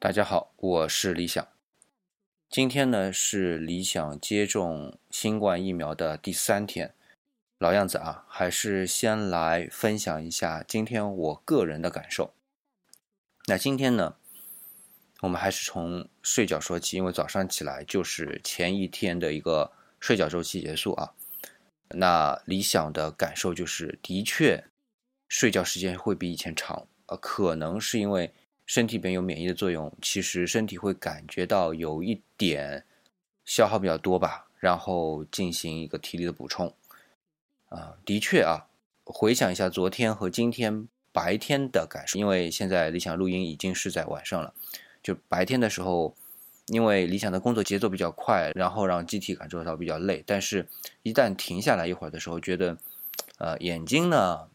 大家好，我是李想。今天呢是理想接种新冠疫苗的第三天，老样子啊，还是先来分享一下今天我个人的感受。那今天呢，我们还是从睡觉说起，因为早上起来就是前一天的一个睡觉周期结束啊。那理想的感受就是，的确睡觉时间会比以前长，呃，可能是因为。身体里边有免疫的作用，其实身体会感觉到有一点消耗比较多吧，然后进行一个体力的补充。啊，的确啊，回想一下昨天和今天白天的感受，因为现在理想录音已经是在晚上了，就白天的时候，因为理想的工作节奏比较快，然后让机体感受到比较累，但是一旦停下来一会儿的时候，觉得，呃，眼睛呢，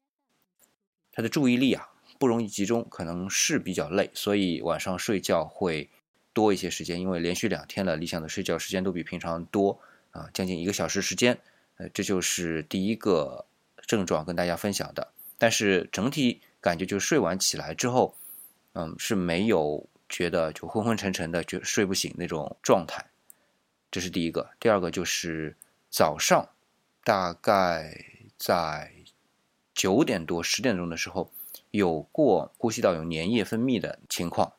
它的注意力啊。不容易集中，可能是比较累，所以晚上睡觉会多一些时间。因为连续两天了，理想的睡觉时间都比平常多啊，将近一个小时时间。呃，这就是第一个症状跟大家分享的。但是整体感觉就睡完起来之后，嗯，是没有觉得就昏昏沉沉的，就睡不醒那种状态。这是第一个。第二个就是早上大概在九点多十点钟的时候。有过呼吸道有粘液分泌的情况，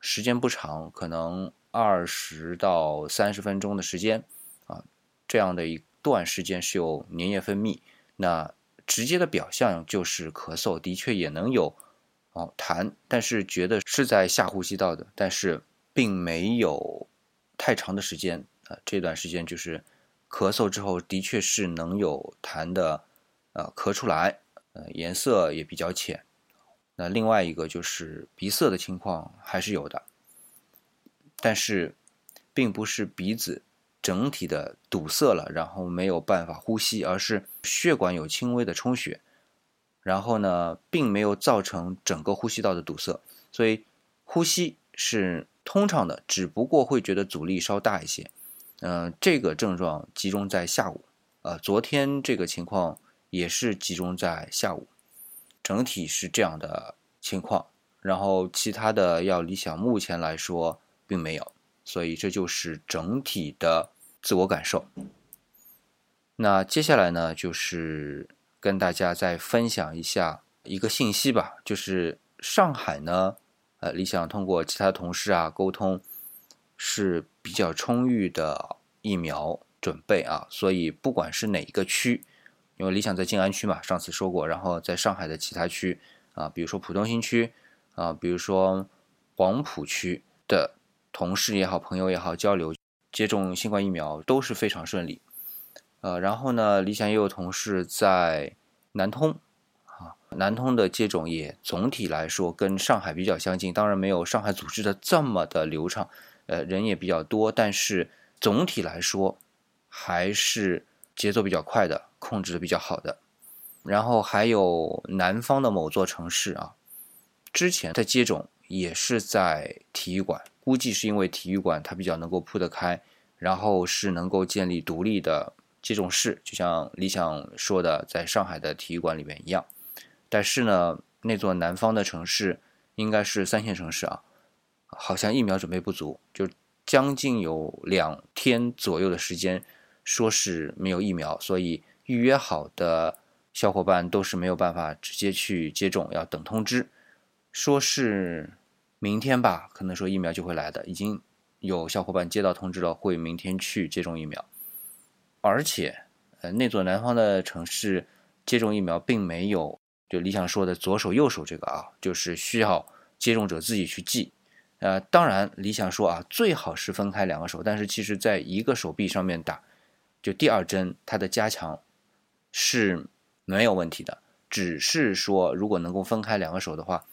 时间不长，可能二十到三十分钟的时间啊，这样的一段时间是有粘液分泌。那直接的表象就是咳嗽，的确也能有哦痰，但是觉得是在下呼吸道的，但是并没有太长的时间啊。这段时间就是咳嗽之后，的确是能有痰的，呃，咳出来。呃，颜色也比较浅。那另外一个就是鼻塞的情况还是有的，但是并不是鼻子整体的堵塞了，然后没有办法呼吸，而是血管有轻微的充血，然后呢，并没有造成整个呼吸道的堵塞，所以呼吸是通畅的，只不过会觉得阻力稍大一些。嗯，这个症状集中在下午。呃，昨天这个情况。也是集中在下午，整体是这样的情况，然后其他的要理想，目前来说并没有，所以这就是整体的自我感受。那接下来呢，就是跟大家再分享一下一个信息吧，就是上海呢，呃，理想通过其他同事啊沟通，是比较充裕的疫苗准备啊，所以不管是哪一个区。因为理想在静安区嘛，上次说过，然后在上海的其他区啊，比如说浦东新区啊，比如说黄浦区的同事也好，朋友也好，交流接种新冠疫苗都是非常顺利。呃，然后呢，理想也有同事在南通啊，南通的接种也总体来说跟上海比较相近，当然没有上海组织的这么的流畅，呃，人也比较多，但是总体来说还是节奏比较快的。控制的比较好的，然后还有南方的某座城市啊，之前在接种也是在体育馆，估计是因为体育馆它比较能够铺得开，然后是能够建立独立的接种室，就像理想说的，在上海的体育馆里面一样。但是呢，那座南方的城市应该是三线城市啊，好像疫苗准备不足，就将近有两天左右的时间，说是没有疫苗，所以。预约好的小伙伴都是没有办法直接去接种，要等通知，说是明天吧，可能说疫苗就会来的。已经有小伙伴接到通知了，会明天去接种疫苗。而且，呃，那座南方的城市接种疫苗并没有就理想说的左手右手这个啊，就是需要接种者自己去记。呃，当然理想说啊，最好是分开两个手，但是其实在一个手臂上面打，就第二针它的加强。是没有问题的，只是说如果能够分开两个手的话，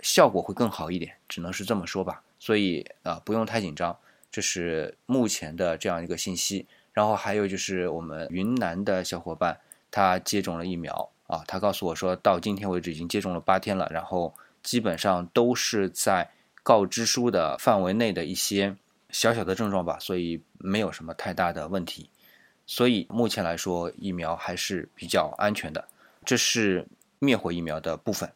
效果会更好一点，只能是这么说吧。所以啊，不用太紧张，这是目前的这样一个信息。然后还有就是我们云南的小伙伴，他接种了疫苗啊，他告诉我说到今天为止已经接种了八天了，然后基本上都是在告知书的范围内的一些小小的症状吧，所以没有什么太大的问题。所以目前来说，疫苗还是比较安全的。这是灭活疫苗的部分。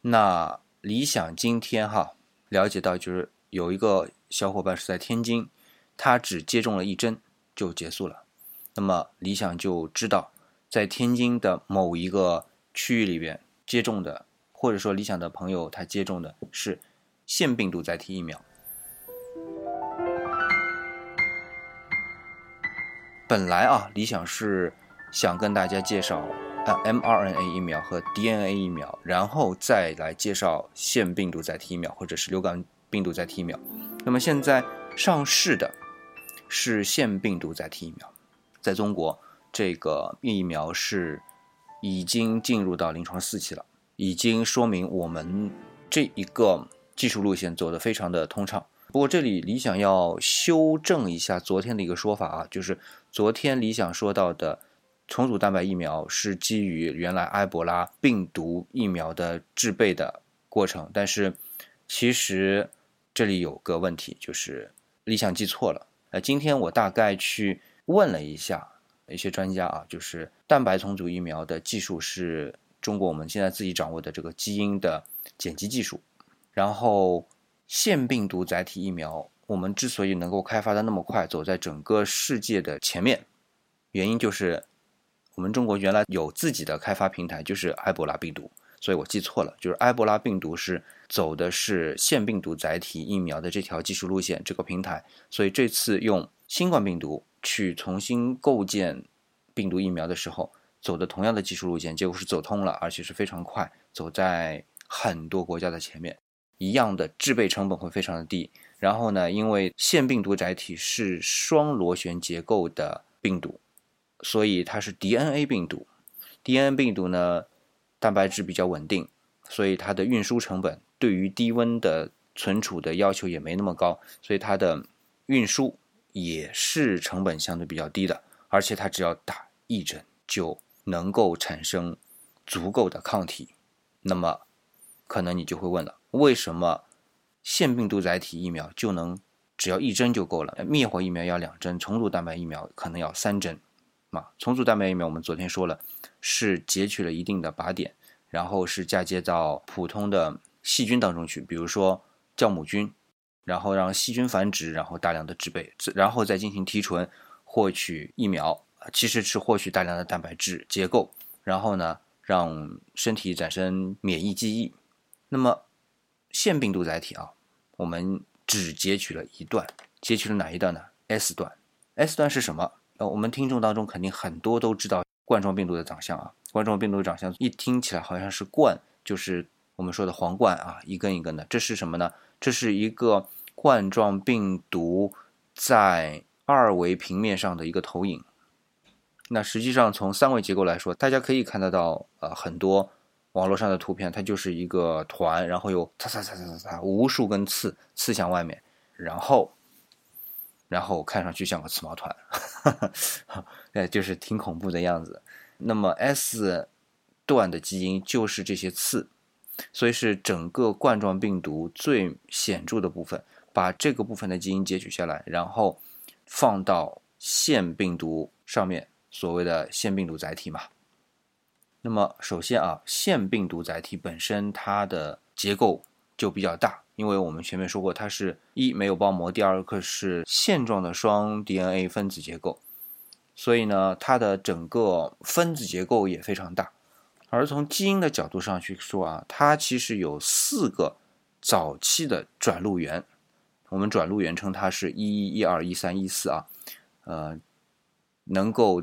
那理想今天哈，了解到，就是有一个小伙伴是在天津，他只接种了一针就结束了。那么理想就知道，在天津的某一个区域里边接种的，或者说理想的朋友他接种的是腺病毒载体疫苗。本来啊，理想是想跟大家介绍呃 mRNA 疫苗和 DNA 疫苗，然后再来介绍腺病毒载体疫苗或者是流感病毒载体疫苗。那么现在上市的是腺病毒载体疫苗，在中国这个疫苗是已经进入到临床四期了，已经说明我们这一个技术路线走得非常的通畅。不过这里理想要修正一下昨天的一个说法啊，就是昨天理想说到的重组蛋白疫苗是基于原来埃博拉病毒疫苗的制备的过程，但是其实这里有个问题，就是理想记错了。呃，今天我大概去问了一下一些专家啊，就是蛋白重组疫苗的技术是中国我们现在自己掌握的这个基因的剪辑技术，然后。腺病毒载体疫苗，我们之所以能够开发的那么快，走在整个世界的前面，原因就是我们中国原来有自己的开发平台，就是埃博拉病毒，所以我记错了，就是埃博拉病毒是走的是腺病毒载体疫苗的这条技术路线，这个平台，所以这次用新冠病毒去重新构建病毒疫苗的时候，走的同样的技术路线，结果是走通了，而且是非常快，走在很多国家的前面。一样的制备成本会非常的低，然后呢，因为腺病毒载体是双螺旋结构的病毒，所以它是 DNA 病毒。DNA 病毒呢，蛋白质比较稳定，所以它的运输成本对于低温的存储的要求也没那么高，所以它的运输也是成本相对比较低的，而且它只要打一针就能够产生足够的抗体。那么，可能你就会问了。为什么腺病毒载体疫苗就能只要一针就够了？灭活疫苗要两针，重组蛋白疫苗可能要三针。嘛，重组蛋白疫苗我们昨天说了，是截取了一定的靶点，然后是嫁接到普通的细菌当中去，比如说酵母菌，然后让细菌繁殖，然后大量的制备，然后再进行提纯，获取疫苗，其实是获取大量的蛋白质结构，然后呢，让身体产生免疫记忆。那么腺病毒载体啊，我们只截取了一段，截取了哪一段呢？S 段，S 段是什么？呃，我们听众当中肯定很多都知道冠状病毒的长相啊。冠状病毒的长相一听起来好像是冠，就是我们说的皇冠啊，一根一根的。这是什么呢？这是一个冠状病毒在二维平面上的一个投影。那实际上从三维结构来说，大家可以看得到呃很多。网络上的图片，它就是一个团，然后有擦擦擦擦擦擦无数根刺刺向外面，然后，然后看上去像个刺毛团，哈 哈哎，就是挺恐怖的样子。那么 S 段的基因就是这些刺，所以是整个冠状病毒最显著的部分。把这个部分的基因截取下来，然后放到腺病毒上面，所谓的腺病毒载体嘛。那么首先啊，腺病毒载体本身它的结构就比较大，因为我们前面说过，它是一没有包膜，第二个是线状的双 DNA 分子结构，所以呢，它的整个分子结构也非常大。而从基因的角度上去说啊，它其实有四个早期的转录源，我们转录源称它是一一一二一三一四啊，呃，能够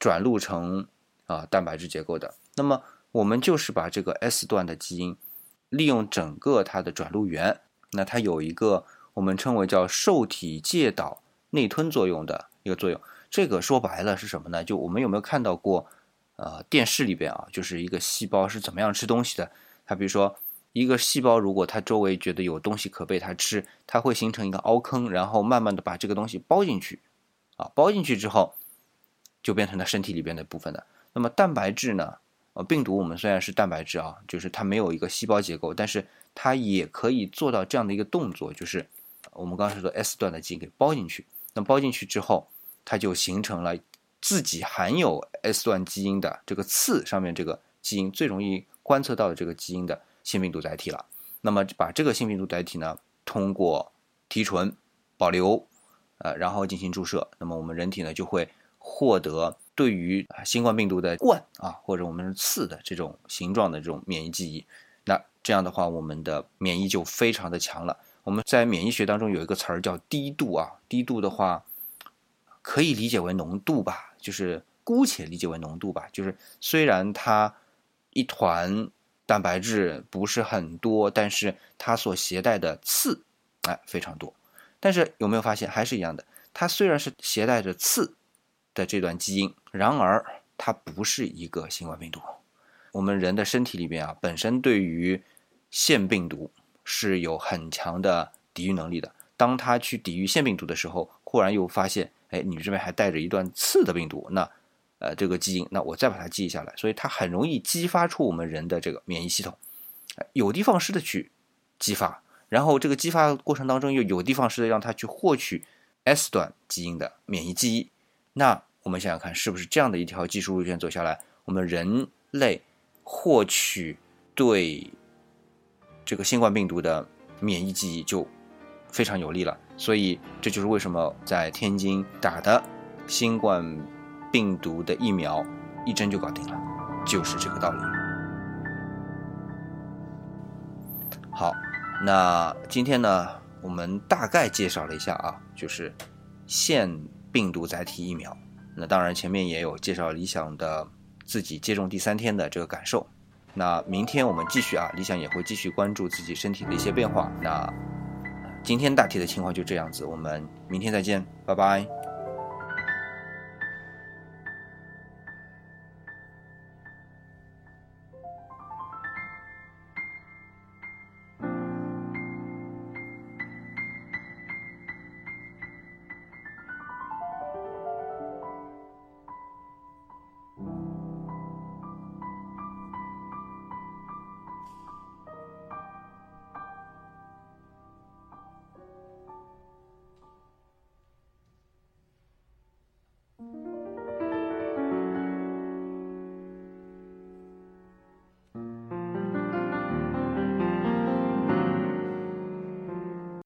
转录成。啊，蛋白质结构的，那么我们就是把这个 S 段的基因利用整个它的转录源，那它有一个我们称为叫受体介导内吞作用的一个作用。这个说白了是什么呢？就我们有没有看到过，呃，电视里边啊，就是一个细胞是怎么样吃东西的？它比如说一个细胞，如果它周围觉得有东西可被它吃，它会形成一个凹坑，然后慢慢的把这个东西包进去，啊，包进去之后就变成它身体里边的部分的。那么蛋白质呢？呃，病毒我们虽然是蛋白质啊，就是它没有一个细胞结构，但是它也可以做到这样的一个动作，就是我们刚才说的 S 段的基因给包进去。那包进去之后，它就形成了自己含有 S 段基因的这个刺上面这个基因最容易观测到的这个基因的腺病毒载体了。那么把这个腺病毒载体呢，通过提纯、保留，呃，然后进行注射，那么我们人体呢就会获得对于新冠病毒的冠啊或者我们刺的这种形状的这种免疫记忆。那这样的话，我们的免疫就非常的强了。我们在免疫学当中有一个词儿叫低度啊，低度的话可以理解为浓度吧，就是姑且理解为浓度吧，就是虽然它一团蛋白质不是很多，但是它所携带的刺哎非常多。但是有没有发现还是一样的？它虽然是携带着刺的这段基因，然而它不是一个新冠病毒。我们人的身体里边啊，本身对于腺病毒是有很强的抵御能力的。当它去抵御腺病毒的时候，忽然又发现，哎，你这边还带着一段刺的病毒，那，呃，这个基因，那我再把它记下来，所以它很容易激发出我们人的这个免疫系统，有的放矢的去激发，然后这个激发过程当中又有的放矢的让它去获取 S 段基因的免疫记忆。那我们想想看，是不是这样的一条技术路线走下来，我们人类？获取对这个新冠病毒的免疫记忆就非常有利了，所以这就是为什么在天津打的新冠病毒的疫苗一针就搞定了，就是这个道理。好，那今天呢，我们大概介绍了一下啊，就是现病毒载体疫苗。那当然前面也有介绍理想的。自己接种第三天的这个感受，那明天我们继续啊，理想也会继续关注自己身体的一些变化。那今天大体的情况就这样子，我们明天再见，拜拜。